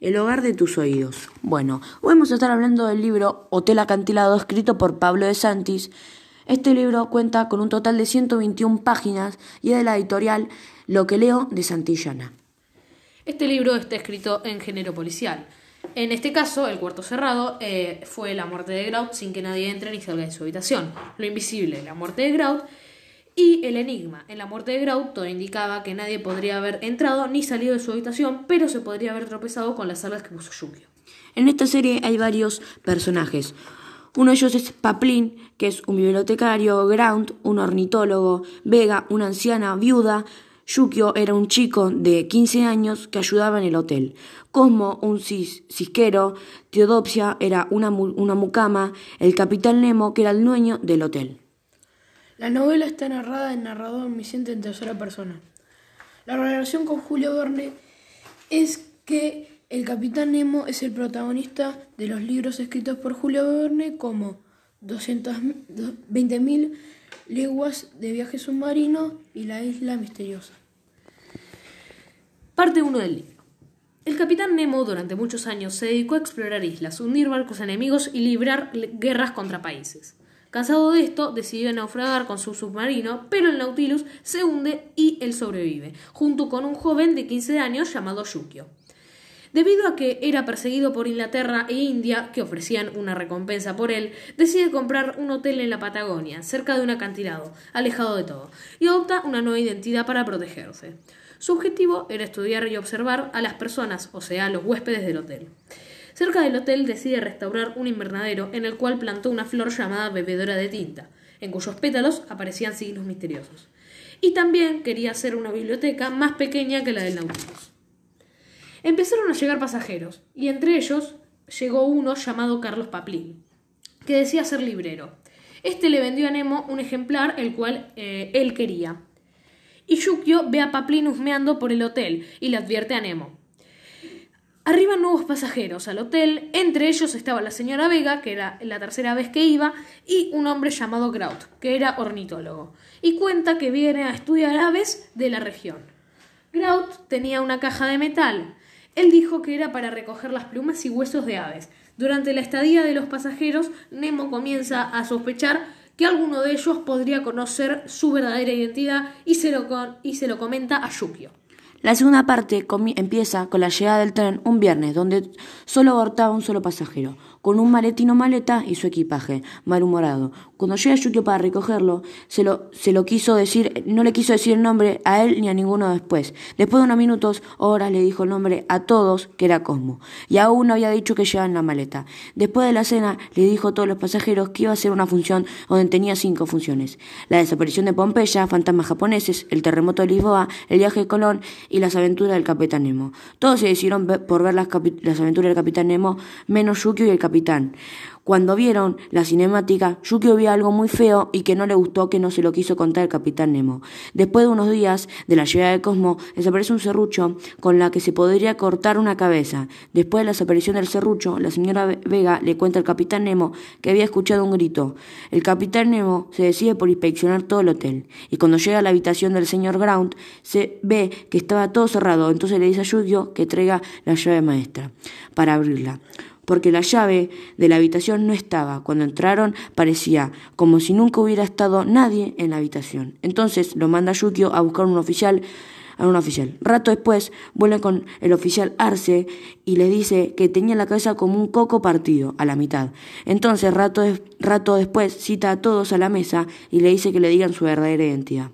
El hogar de tus oídos. Bueno, hoy vamos a estar hablando del libro Hotel Acantilado escrito por Pablo de Santis. Este libro cuenta con un total de 121 páginas y es de la editorial Lo que leo de Santillana. Este libro está escrito en género policial. En este caso, el cuarto cerrado eh, fue la muerte de Grout sin que nadie entre ni salga de su habitación. Lo invisible, la muerte de Grout. Y el enigma, en la muerte de Grout todo indicaba que nadie podría haber entrado ni salido de su habitación, pero se podría haber tropezado con las alas que puso Yukio. En esta serie hay varios personajes. Uno de ellos es Paplin, que es un bibliotecario, Grout, un ornitólogo, Vega, una anciana viuda, Yukio era un chico de 15 años que ayudaba en el hotel. Cosmo, un cis cisquero, Teodopsia era una, una mucama, el capitán Nemo, que era el dueño del hotel. La novela está narrada en narrador omnisciente en tercera persona. La relación con Julio Verne es que el Capitán Nemo es el protagonista de los libros escritos por Julio Verne como 220.000 leguas de viaje submarino y la isla misteriosa. Parte 1 del libro. El capitán Nemo durante muchos años se dedicó a explorar islas, hundir barcos enemigos y librar guerras contra países. Cansado de esto, decidió naufragar con su submarino, pero el Nautilus se hunde y él sobrevive, junto con un joven de 15 años llamado Yukio. Debido a que era perseguido por Inglaterra e India, que ofrecían una recompensa por él, decide comprar un hotel en la Patagonia, cerca de un acantilado, alejado de todo, y adopta una nueva identidad para protegerse. Su objetivo era estudiar y observar a las personas, o sea, los huéspedes del hotel. Cerca del hotel decide restaurar un invernadero en el cual plantó una flor llamada bebedora de tinta, en cuyos pétalos aparecían signos misteriosos. Y también quería hacer una biblioteca más pequeña que la del Nautilus. Empezaron a llegar pasajeros, y entre ellos llegó uno llamado Carlos Paplín, que decía ser librero. Este le vendió a Nemo un ejemplar el cual eh, él quería. Y Yukio ve a Paplín husmeando por el hotel y le advierte a Nemo. Arriban nuevos pasajeros al hotel, entre ellos estaba la señora Vega, que era la tercera vez que iba, y un hombre llamado Grout, que era ornitólogo, y cuenta que viene a estudiar aves de la región. Grout tenía una caja de metal. Él dijo que era para recoger las plumas y huesos de aves. Durante la estadía de los pasajeros, Nemo comienza a sospechar que alguno de ellos podría conocer su verdadera identidad y se lo, y se lo comenta a Yukio. La segunda parte empieza con la llegada del tren un viernes, donde solo abortaba un solo pasajero, con un maletino maleta y su equipaje, malhumorado. Cuando llega Yukio para recogerlo, se lo, se lo quiso decir, no le quiso decir el nombre a él ni a ninguno después. Después de unos minutos, horas le dijo el nombre a todos que era Cosmo, y aún no había dicho que llevaba en la maleta. Después de la cena, le dijo a todos los pasajeros que iba a ser una función donde tenía cinco funciones. La desaparición de Pompeya, fantasmas japoneses, el terremoto de Lisboa, el viaje de Colón y las aventuras del Capitán Nemo. Todos se decidieron por ver las, las aventuras del Capitán Nemo, menos Yukio y el capitán. Cuando vieron la cinemática, Yukio vio algo muy feo y que no le gustó que no se lo quiso contar el capitán Nemo. Después de unos días de la llegada de Cosmo, desaparece un serrucho con la que se podría cortar una cabeza. Después de la desaparición del serrucho, la señora Vega le cuenta al capitán Nemo que había escuchado un grito. El capitán Nemo se decide por inspeccionar todo el hotel. Y cuando llega a la habitación del señor Ground, se ve que estaba todo cerrado. Entonces le dice a Yukio que traiga la llave maestra para abrirla porque la llave de la habitación no estaba. Cuando entraron parecía como si nunca hubiera estado nadie en la habitación. Entonces lo manda Yukio a buscar un oficial a un oficial. Rato después vuelve con el oficial Arce y le dice que tenía la cabeza como un coco partido, a la mitad. Entonces, rato, rato después, cita a todos a la mesa y le dice que le digan su verdadera identidad.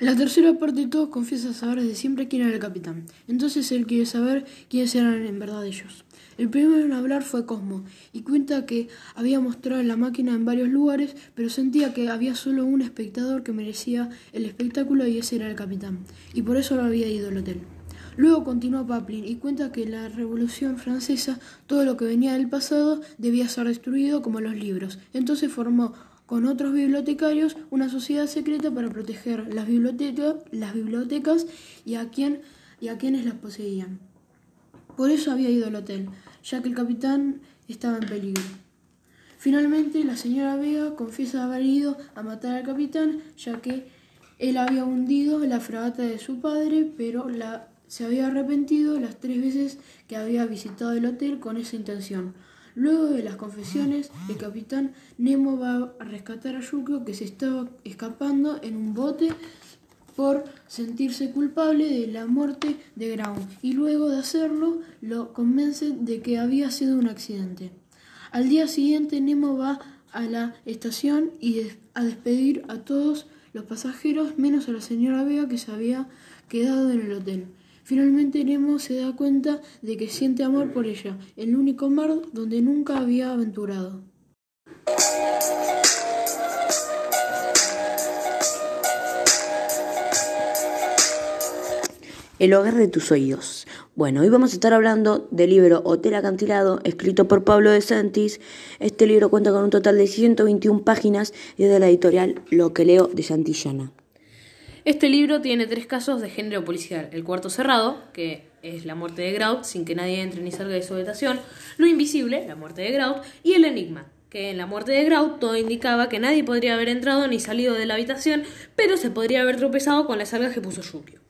La tercera parte todos confiesan saber desde siempre quién era el capitán. Entonces él quiere saber quiénes eran en verdad ellos. El primero en hablar fue Cosmo, y cuenta que había mostrado la máquina en varios lugares, pero sentía que había solo un espectador que merecía el espectáculo y ese era el capitán, y por eso lo había ido al hotel. Luego continuó Paplin y cuenta que la Revolución Francesa todo lo que venía del pasado debía ser destruido como los libros. Entonces formó con otros bibliotecarios una sociedad secreta para proteger las, bibliotecas, las bibliotecas y, a y a quienes las poseían. Por eso había ido al hotel, ya que el capitán estaba en peligro. Finalmente, la señora Vega confiesa haber ido a matar al capitán, ya que él había hundido la fragata de su padre, pero se había arrepentido las tres veces que había visitado el hotel con esa intención. Luego de las confesiones, el capitán Nemo va a rescatar a Yukio que se estaba escapando en un bote por sentirse culpable de la muerte de Ground y luego de hacerlo lo convence de que había sido un accidente. Al día siguiente Nemo va a la estación y a despedir a todos los pasajeros menos a la señora Vega que se había quedado en el hotel. Finalmente Nemo se da cuenta de que siente amor por ella, el único mar donde nunca había aventurado. El hogar de tus oídos. Bueno, hoy vamos a estar hablando del libro Hotel Acantilado, escrito por Pablo de Santis. Este libro cuenta con un total de 121 páginas y es de la editorial Lo que leo de Santillana. Este libro tiene tres casos de género policial. El cuarto cerrado, que es la muerte de Grout, sin que nadie entre ni salga de su habitación. Lo invisible, la muerte de Grout. Y el enigma, que en la muerte de Grout todo indicaba que nadie podría haber entrado ni salido de la habitación, pero se podría haber tropezado con las algas que puso Yukio.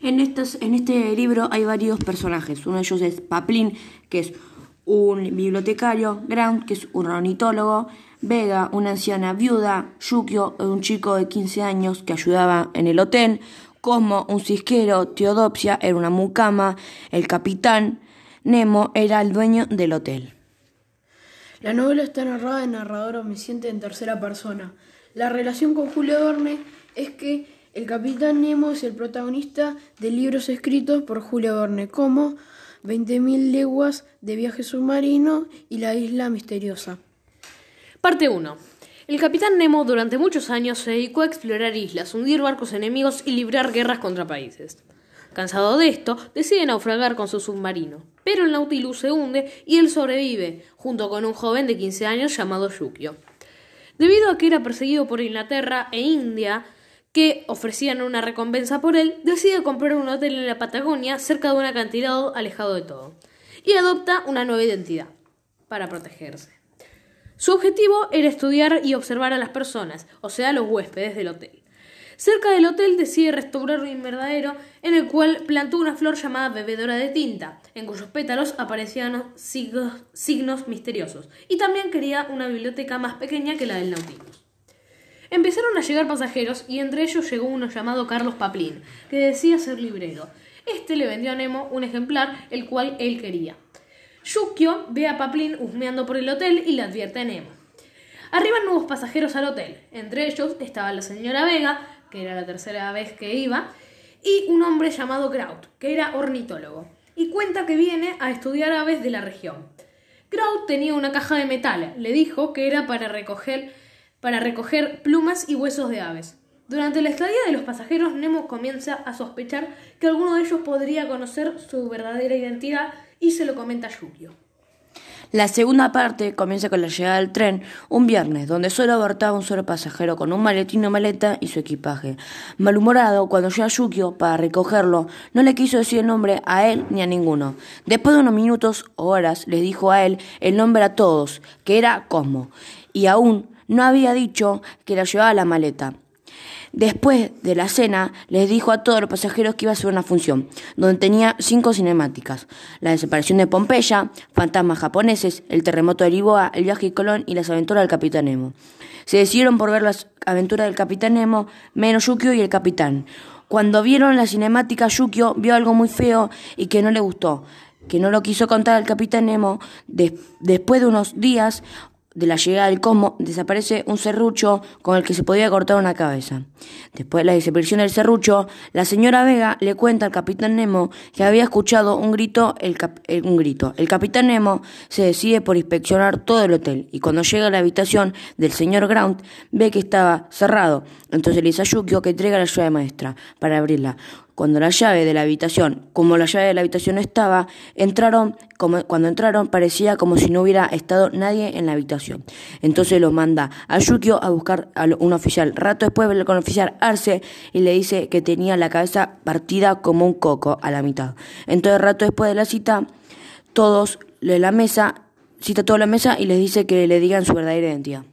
En, en este libro hay varios personajes. Uno de ellos es Paplin, que es un bibliotecario, Grout, que es un ornitólogo, Vega, una anciana viuda, Yukio, un chico de 15 años que ayudaba en el hotel, Cosmo, un cisquero, Teodopsia era una mucama, el capitán, Nemo era el dueño del hotel. La novela está narrada en narrador omnisciente en tercera persona. La relación con Julio Verne es que el capitán Nemo es el protagonista de libros escritos por Julio Verne, como 20.000 leguas de viaje submarino y la isla misteriosa. Parte 1. El capitán Nemo durante muchos años se dedicó a explorar islas, hundir barcos enemigos y librar guerras contra países. Cansado de esto, decide naufragar con su submarino. Pero el Nautilus se hunde y él sobrevive, junto con un joven de 15 años llamado Yukio. Debido a que era perseguido por Inglaterra e India, que ofrecían una recompensa por él, decide comprar un hotel en la Patagonia cerca de un acantilado alejado de todo. Y adopta una nueva identidad, para protegerse. Su objetivo era estudiar y observar a las personas, o sea, los huéspedes del hotel. Cerca del hotel decide restaurar un invernadero en el cual plantó una flor llamada bebedora de tinta, en cuyos pétalos aparecían signos, misteriosos, y también quería una biblioteca más pequeña que la del Nautilus. Empezaron a llegar pasajeros y entre ellos llegó uno llamado Carlos Paplin, que decía ser librero. Este le vendió a Nemo un ejemplar, el cual él quería. Yukio ve a Paplin husmeando por el hotel y le advierte a Nemo. Arriban nuevos pasajeros al hotel. Entre ellos estaba la señora Vega, que era la tercera vez que iba, y un hombre llamado Kraut, que era ornitólogo, y cuenta que viene a estudiar aves de la región. Kraut tenía una caja de metal, le dijo que era para recoger, para recoger plumas y huesos de aves. Durante la estadía de los pasajeros, Nemo comienza a sospechar que alguno de ellos podría conocer su verdadera identidad y se lo comenta a Yukio. La segunda parte comienza con la llegada del tren un viernes, donde solo abortaba un solo pasajero con un maletín o maleta y su equipaje. Malhumorado, cuando llega Yukio para recogerlo, no le quiso decir el nombre a él ni a ninguno. Después de unos minutos o horas, les dijo a él el nombre a todos, que era Cosmo, y aún no había dicho que la llevaba la maleta. Después de la cena, les dijo a todos los pasajeros que iba a ser una función, donde tenía cinco cinemáticas: la desaparición de Pompeya, fantasmas japoneses, el terremoto de Lisboa, el viaje de Colón y las aventuras del Capitán Nemo. Se decidieron por ver las aventuras del Capitán Nemo, menos Yukio y el Capitán. Cuando vieron la cinemática, Yukio vio algo muy feo y que no le gustó que no lo quiso contar al capitán Nemo, después de unos días de la llegada del Cosmo, desaparece un serrucho con el que se podía cortar una cabeza. Después de la desaparición del serrucho, la señora Vega le cuenta al capitán Nemo que había escuchado un grito, el, eh, un grito. El capitán Nemo se decide por inspeccionar todo el hotel y cuando llega a la habitación del señor Grant ve que estaba cerrado. Entonces le dice a Yukio que entrega la llave maestra para abrirla. Cuando la llave de la habitación, como la llave de la habitación estaba, entraron, como, cuando entraron parecía como si no hubiera estado nadie en la habitación. Entonces los manda a Yukio a buscar a un oficial. Rato después ve con el oficial Arce y le dice que tenía la cabeza partida como un coco a la mitad. Entonces rato después de la cita, todos de la mesa cita a toda la mesa y les dice que le digan su verdadera identidad.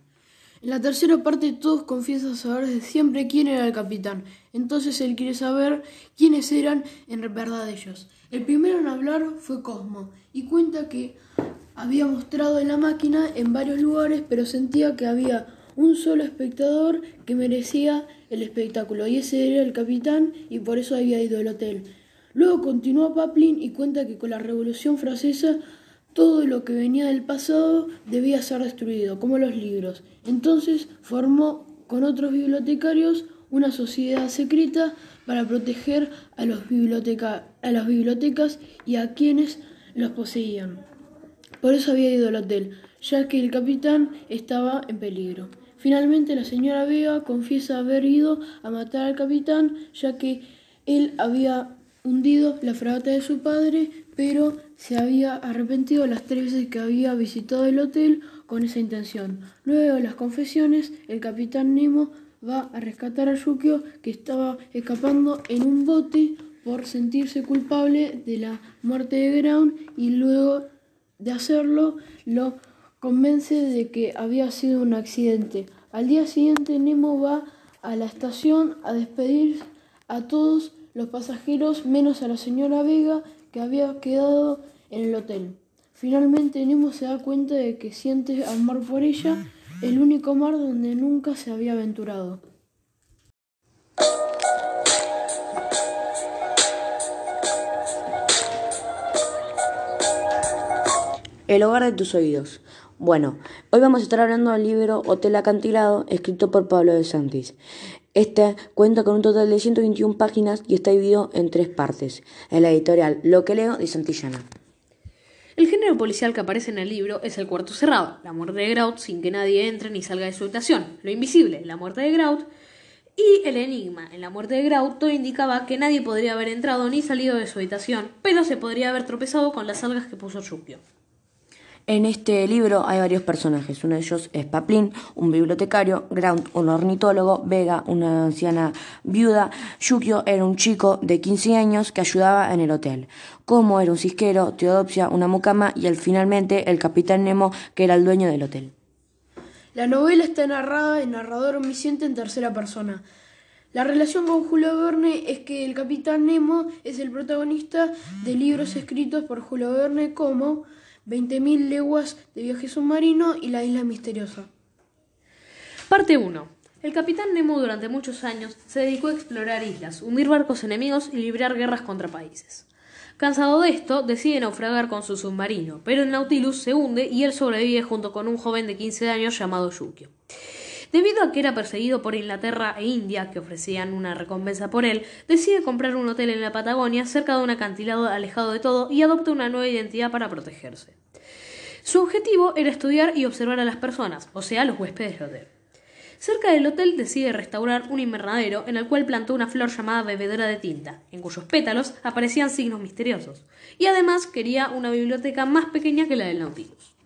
En la tercera parte todos confiesan saber de siempre quién era el capitán. Entonces él quiere saber quiénes eran en verdad ellos. El primero en hablar fue Cosmo y cuenta que había mostrado la máquina en varios lugares pero sentía que había un solo espectador que merecía el espectáculo y ese era el capitán y por eso había ido al hotel. Luego continuó Paplin y cuenta que con la Revolución Francesa todo lo que venía del pasado debía ser destruido, como los libros. Entonces formó con otros bibliotecarios una sociedad secreta para proteger a, las bibliotecas y a quienes los poseían. Por eso había ido al hotel, ya que el capitán estaba en peligro. Finalmente la señora Vega confiesa haber ido a matar al capitán, ya que él había hundido la fragata de su padre, pero se había arrepentido las tres veces que había visitado el hotel con esa intención. Luego de las confesiones, el capitán Nemo va a rescatar a Yukio, que estaba escapando en un bote por sentirse culpable de la muerte de Ground y luego de hacerlo lo convence de que había sido un accidente. Al día siguiente Nemo va a la estación a despedir a todos los pasajeros menos a la señora Vega que había quedado en el hotel. Finalmente Nemo se da cuenta de que siente amor por ella, el único mar donde nunca se había aventurado. El hogar de tus oídos. Bueno, hoy vamos a estar hablando del libro Hotel Acantilado, escrito por Pablo de Santis. Este cuenta con un total de 121 páginas y está dividido en tres partes. En la editorial Lo que leo de Santillana. El género policial que aparece en el libro es el cuarto cerrado, la muerte de Grout sin que nadie entre ni salga de su habitación, lo invisible, la muerte de Grout, y el enigma, en la muerte de Grout todo indicaba que nadie podría haber entrado ni salido de su habitación, pero se podría haber tropezado con las algas que puso Yukio. En este libro hay varios personajes. Uno de ellos es Paplin, un bibliotecario, Ground, un ornitólogo, Vega, una anciana viuda, Yukio era un chico de 15 años que ayudaba en el hotel. Como era un cisquero, Teodopsia, una mucama y el, finalmente el capitán Nemo, que era el dueño del hotel. La novela está narrada en narrador omnisciente en tercera persona. La relación con Julio Verne es que el capitán Nemo es el protagonista de libros escritos por Julio Verne como 20.000 leguas de viaje submarino y la isla misteriosa. Parte 1. El capitán Nemo durante muchos años se dedicó a explorar islas, hundir barcos enemigos y librar guerras contra países. Cansado de esto, decide naufragar con su submarino, pero el Nautilus se hunde y él sobrevive junto con un joven de 15 años llamado Yukio. Debido a que era perseguido por Inglaterra e India, que ofrecían una recompensa por él, decide comprar un hotel en la Patagonia cerca de un acantilado alejado de todo y adopta una nueva identidad para protegerse. Su objetivo era estudiar y observar a las personas, o sea, los huéspedes del hotel. Cerca del hotel decide restaurar un invernadero en el cual plantó una flor llamada bebedora de tinta, en cuyos pétalos aparecían signos misteriosos, y además quería una biblioteca más pequeña que la del Nautilus.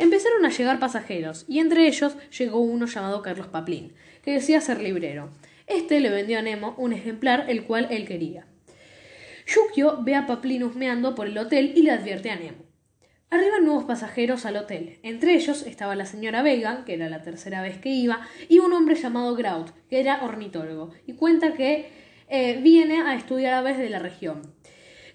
Empezaron a llegar pasajeros, y entre ellos llegó uno llamado Carlos Paplín, que decía ser librero. Este le vendió a Nemo un ejemplar el cual él quería. Yukio ve a Paplín husmeando por el hotel y le advierte a Nemo. Arriban nuevos pasajeros al hotel. Entre ellos estaba la señora Vega, que era la tercera vez que iba, y un hombre llamado Grout, que era ornitólogo, y cuenta que eh, viene a estudiar aves de la región.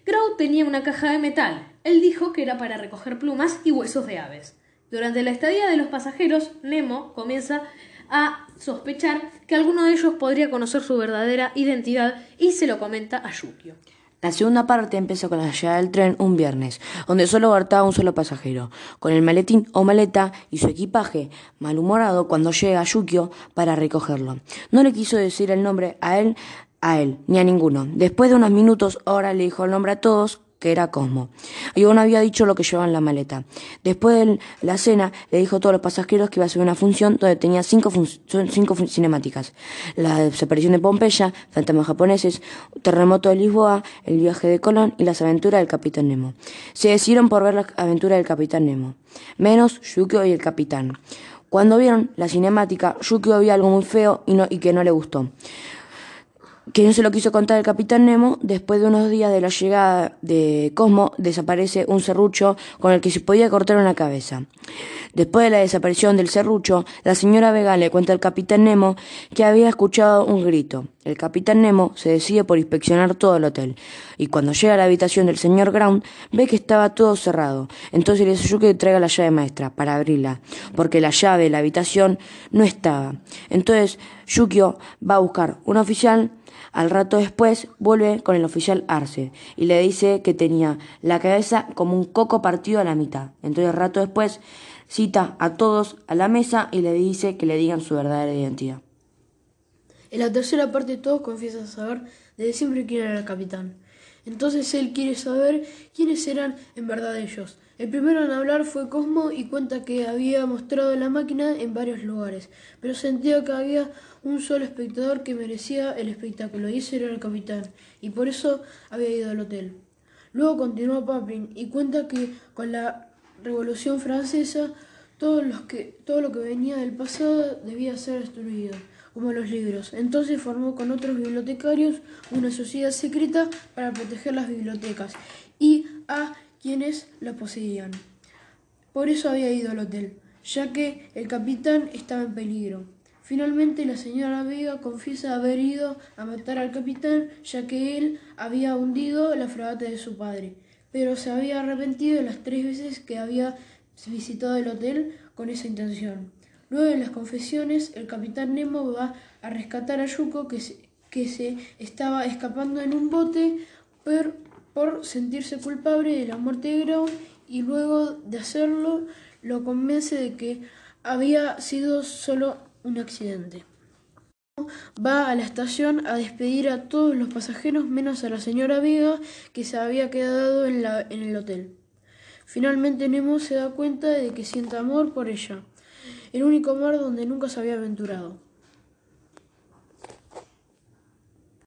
Grout tenía una caja de metal. Él dijo que era para recoger plumas y huesos de aves. Durante la estadía de los pasajeros, Nemo comienza a sospechar que alguno de ellos podría conocer su verdadera identidad y se lo comenta a Yukio. La segunda parte empezó con la llegada del tren un viernes, donde solo abortaba un solo pasajero, con el maletín o maleta y su equipaje, malhumorado cuando llega Yukio para recogerlo. No le quiso decir el nombre a él, a él, ni a ninguno. Después de unos minutos, ahora le dijo el nombre a todos, que era Cosmo. Y aún había dicho lo que llevaba en la maleta. Después de la cena, le dijo a todos los pasajeros que iba a ser una función donde tenía cinco, cinco cinemáticas. La desaparición de Pompeya, fantasmas japoneses, terremoto de Lisboa, el viaje de Colón y las aventuras del Capitán Nemo. Se decidieron por ver las aventuras del Capitán Nemo. Menos Yukio y el Capitán. Cuando vieron la cinemática, Yukio vio algo muy feo y, no, y que no le gustó que no se lo quiso contar el capitán Nemo, después de unos días de la llegada de Cosmo, desaparece un serrucho con el que se podía cortar una cabeza. Después de la desaparición del serrucho, la señora Vega le cuenta al capitán Nemo que había escuchado un grito. El capitán Nemo se decide por inspeccionar todo el hotel, y cuando llega a la habitación del señor Ground, ve que estaba todo cerrado. Entonces le dice que traiga la llave maestra para abrirla, porque la llave de la habitación no estaba. Entonces Yukio va a buscar un oficial al rato después vuelve con el oficial Arce y le dice que tenía la cabeza como un coco partido a la mitad. Entonces rato después cita a todos a la mesa y le dice que le digan su verdadera identidad. En la tercera parte todos confiesan saber desde siempre quién era el capitán. Entonces él quiere saber quiénes eran en verdad ellos. El primero en hablar fue Cosmo y cuenta que había mostrado la máquina en varios lugares, pero sentía que había un solo espectador que merecía el espectáculo y ese era el capitán, y por eso había ido al hotel. Luego continuó Papin y cuenta que con la Revolución Francesa todo, lo que venía del pasado debía ser destruido como los libros. Entonces formó con otros bibliotecarios una sociedad secreta para proteger las bibliotecas y a quienes las poseían. Por eso había ido al hotel, ya que el capitán estaba en peligro. Finalmente la señora Vega confiesa haber ido a matar al capitán, ya que él había hundido la fragata de su padre, pero se había arrepentido de las tres veces que había visitado el hotel con esa intención. Luego de las confesiones, el capitán Nemo va a rescatar a Yuko que se, que se estaba escapando en un bote por, por sentirse culpable de la muerte de Ground y luego de hacerlo lo convence de que había sido solo un accidente. Va a la estación a despedir a todos los pasajeros menos a la señora Vega que se había quedado en, en el hotel. Finalmente Nemo se da cuenta de que siente amor por ella el único mar donde nunca se había aventurado.